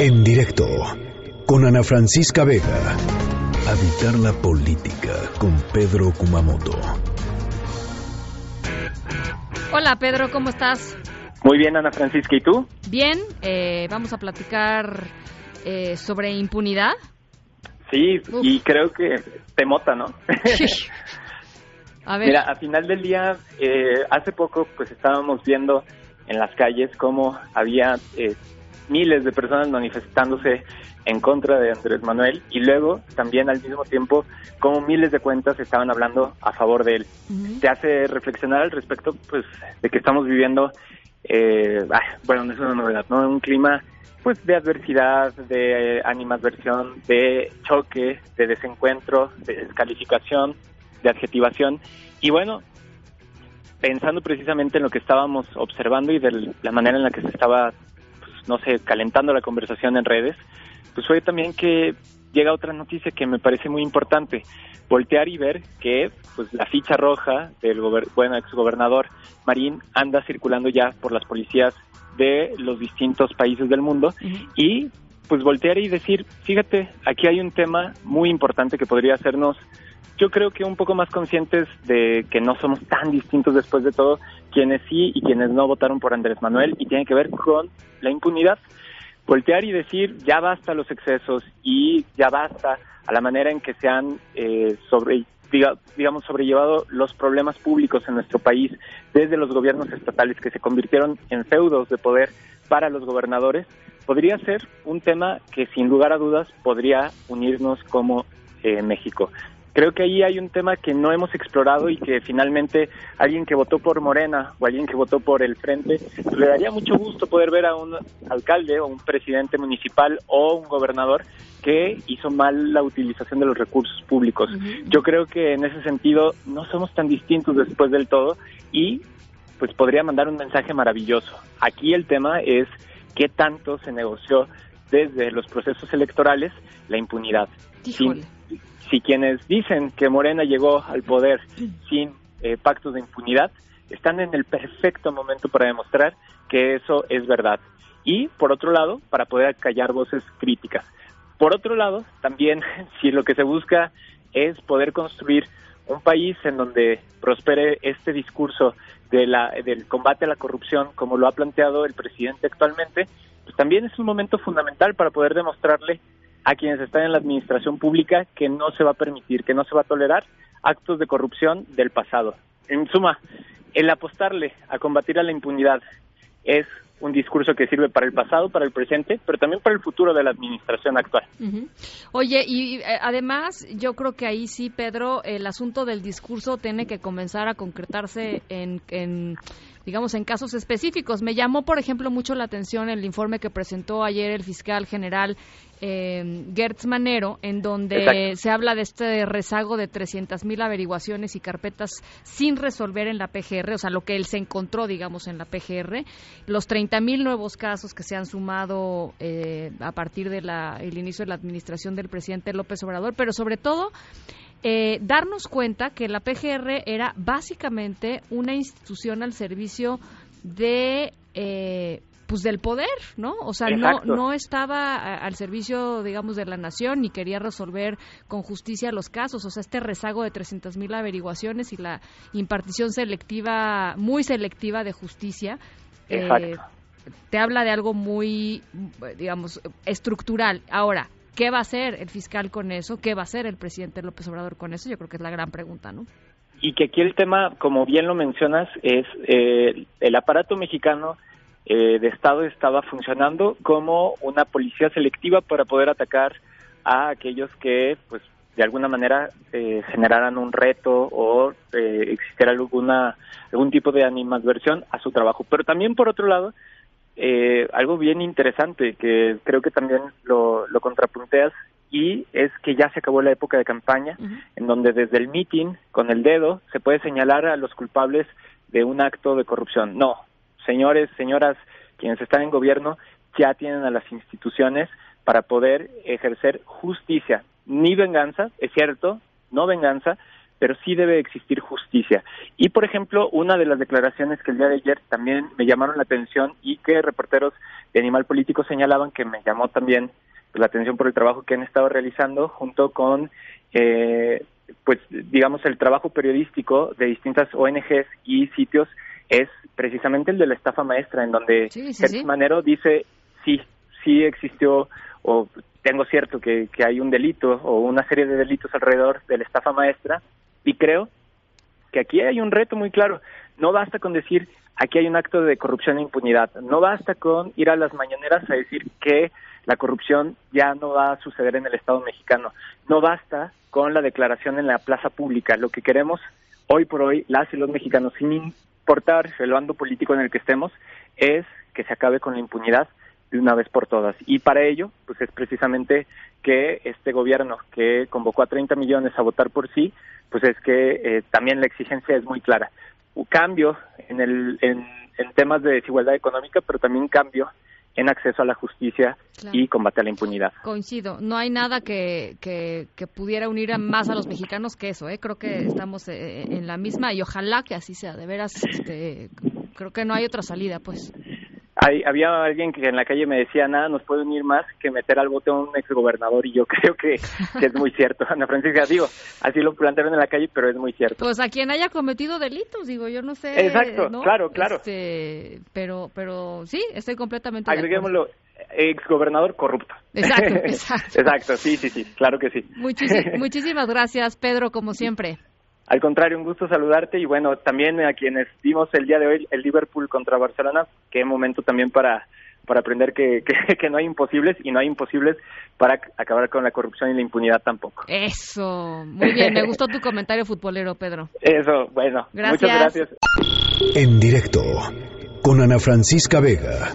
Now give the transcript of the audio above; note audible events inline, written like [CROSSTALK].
En directo con Ana Francisca Vega. Habitar la política con Pedro Kumamoto. Hola Pedro, ¿cómo estás? Muy bien, Ana Francisca, ¿y tú? Bien, eh, vamos a platicar eh, sobre impunidad. Sí, y creo que te mota, ¿no? [LAUGHS] a ver. Mira, a final del día, eh, hace poco pues estábamos viendo en las calles cómo había eh, miles de personas manifestándose en contra de Andrés Manuel y luego también al mismo tiempo como miles de cuentas estaban hablando a favor de él. Te hace reflexionar al respecto pues de que estamos viviendo, eh, bueno, no es una novedad, ¿no? Un clima pues de adversidad, de animadversión, de choque, de desencuentro, de descalificación, de adjetivación y bueno, pensando precisamente en lo que estábamos observando y de la manera en la que se estaba no sé, calentando la conversación en redes, pues fue también que llega otra noticia que me parece muy importante, voltear y ver que pues la ficha roja del buen exgobernador Marín anda circulando ya por las policías de los distintos países del mundo y pues voltear y decir, fíjate, aquí hay un tema muy importante que podría hacernos yo creo que un poco más conscientes de que no somos tan distintos después de todo, quienes sí y quienes no votaron por Andrés Manuel, y tiene que ver con la impunidad. Voltear y decir, ya basta los excesos y ya basta a la manera en que se han eh, sobre, digamos, sobrellevado los problemas públicos en nuestro país desde los gobiernos estatales que se convirtieron en feudos de poder para los gobernadores, podría ser un tema que sin lugar a dudas podría unirnos como eh, México. Creo que ahí hay un tema que no hemos explorado y que finalmente alguien que votó por Morena o alguien que votó por el Frente, le daría mucho gusto poder ver a un alcalde o un presidente municipal o un gobernador que hizo mal la utilización de los recursos públicos. Yo creo que en ese sentido no somos tan distintos después del todo y pues podría mandar un mensaje maravilloso. Aquí el tema es qué tanto se negoció desde los procesos electorales la impunidad si quienes dicen que Morena llegó al poder sin eh, pactos de impunidad, están en el perfecto momento para demostrar que eso es verdad. Y, por otro lado, para poder callar voces críticas. Por otro lado, también, [LAUGHS] si lo que se busca es poder construir un país en donde prospere este discurso de la, del combate a la corrupción, como lo ha planteado el presidente actualmente, pues también es un momento fundamental para poder demostrarle a quienes están en la administración pública que no se va a permitir, que no se va a tolerar actos de corrupción del pasado. En suma, el apostarle a combatir a la impunidad es un discurso que sirve para el pasado, para el presente, pero también para el futuro de la administración actual. Oye, y eh, además yo creo que ahí sí, Pedro, el asunto del discurso tiene que comenzar a concretarse en, en digamos, en casos específicos. Me llamó, por ejemplo, mucho la atención el informe que presentó ayer el fiscal general eh, Gertz Manero, en donde se habla de este rezago de 300.000 averiguaciones y carpetas sin resolver en la PGR, o sea, lo que él se encontró, digamos, en la PGR, los 30.000 nuevos casos que se han sumado eh, a partir del el inicio de la administración del presidente López Obrador, pero sobre todo eh, darnos cuenta que la PGR era básicamente una institución al servicio de eh, pues del poder, ¿no? O sea, no, no estaba al servicio, digamos, de la nación ni quería resolver con justicia los casos. O sea, este rezago de 300.000 mil averiguaciones y la impartición selectiva, muy selectiva de justicia, eh, te habla de algo muy, digamos, estructural. Ahora, ¿qué va a hacer el fiscal con eso? ¿Qué va a hacer el presidente López Obrador con eso? Yo creo que es la gran pregunta, ¿no? Y que aquí el tema, como bien lo mencionas, es eh, el aparato mexicano eh, de Estado estaba funcionando como una policía selectiva para poder atacar a aquellos que, pues, de alguna manera eh, generaran un reto o eh, existiera alguna algún tipo de animadversión a su trabajo. Pero también, por otro lado, eh, algo bien interesante que creo que también lo, lo contrapunteas y es que ya se acabó la época de campaña en donde desde el meeting con el dedo se puede señalar a los culpables de un acto de corrupción. No, señores, señoras, quienes están en gobierno ya tienen a las instituciones para poder ejercer justicia, ni venganza, es cierto, no venganza, pero sí debe existir justicia. Y, por ejemplo, una de las declaraciones que el día de ayer también me llamaron la atención y que reporteros de Animal Político señalaban que me llamó también la atención por el trabajo que han estado realizando junto con, eh, pues, digamos, el trabajo periodístico de distintas ONGs y sitios es precisamente el de la estafa maestra, en donde sí, Manero dice, sí, sí existió o tengo cierto que, que hay un delito o una serie de delitos alrededor de la estafa maestra y creo que aquí hay un reto muy claro. No basta con decir aquí hay un acto de corrupción e impunidad. No basta con ir a las mañaneras a decir que la corrupción ya no va a suceder en el Estado mexicano. No basta con la declaración en la plaza pública. Lo que queremos hoy por hoy, las y los mexicanos, sin importar el bando político en el que estemos, es que se acabe con la impunidad de una vez por todas. Y para ello, pues es precisamente que este gobierno que convocó a 30 millones a votar por sí, pues es que eh, también la exigencia es muy clara. Un cambio en, el, en, temas de desigualdad económica, pero también cambio en acceso a la justicia y combate a la impunidad. Coincido, no hay nada que, que, pudiera unir más a los mexicanos que eso, ¿eh? creo que estamos eh, en la misma y ojalá que así sea, de veras, este, creo que no hay otra salida, pues había alguien que en la calle me decía, nada nos puede unir más que meter al bote a un exgobernador y yo [LAUGHS] creo que, es muy cierto. Ana Francisca, digo, así lo plantearon en la calle, pero es muy cierto. Pues a quien haya cometido delitos, digo, yo no sé. Exacto, claro, claro. Este, pero, pero sí, estoy completamente Agreguémoslo, exgobernador corrupto. Exacto, [LAUGHS] exacto. exacto, sí, sí, sí, claro que sí. [LAUGHS] muchísimas gracias, Pedro, como siempre. Al contrario, un gusto saludarte y bueno, también a quienes vimos el día de hoy el Liverpool contra Barcelona, qué momento también para para aprender [LAUGHS] que, que, no hay imposibles y no hay imposibles para acabar con la corrupción y la impunidad tampoco. Eso, muy bien, me gustó tu comentario futbolero, Pedro. [LAUGHS] Eso, bueno, muchas gracias. En directo, con Ana Francisca Vega.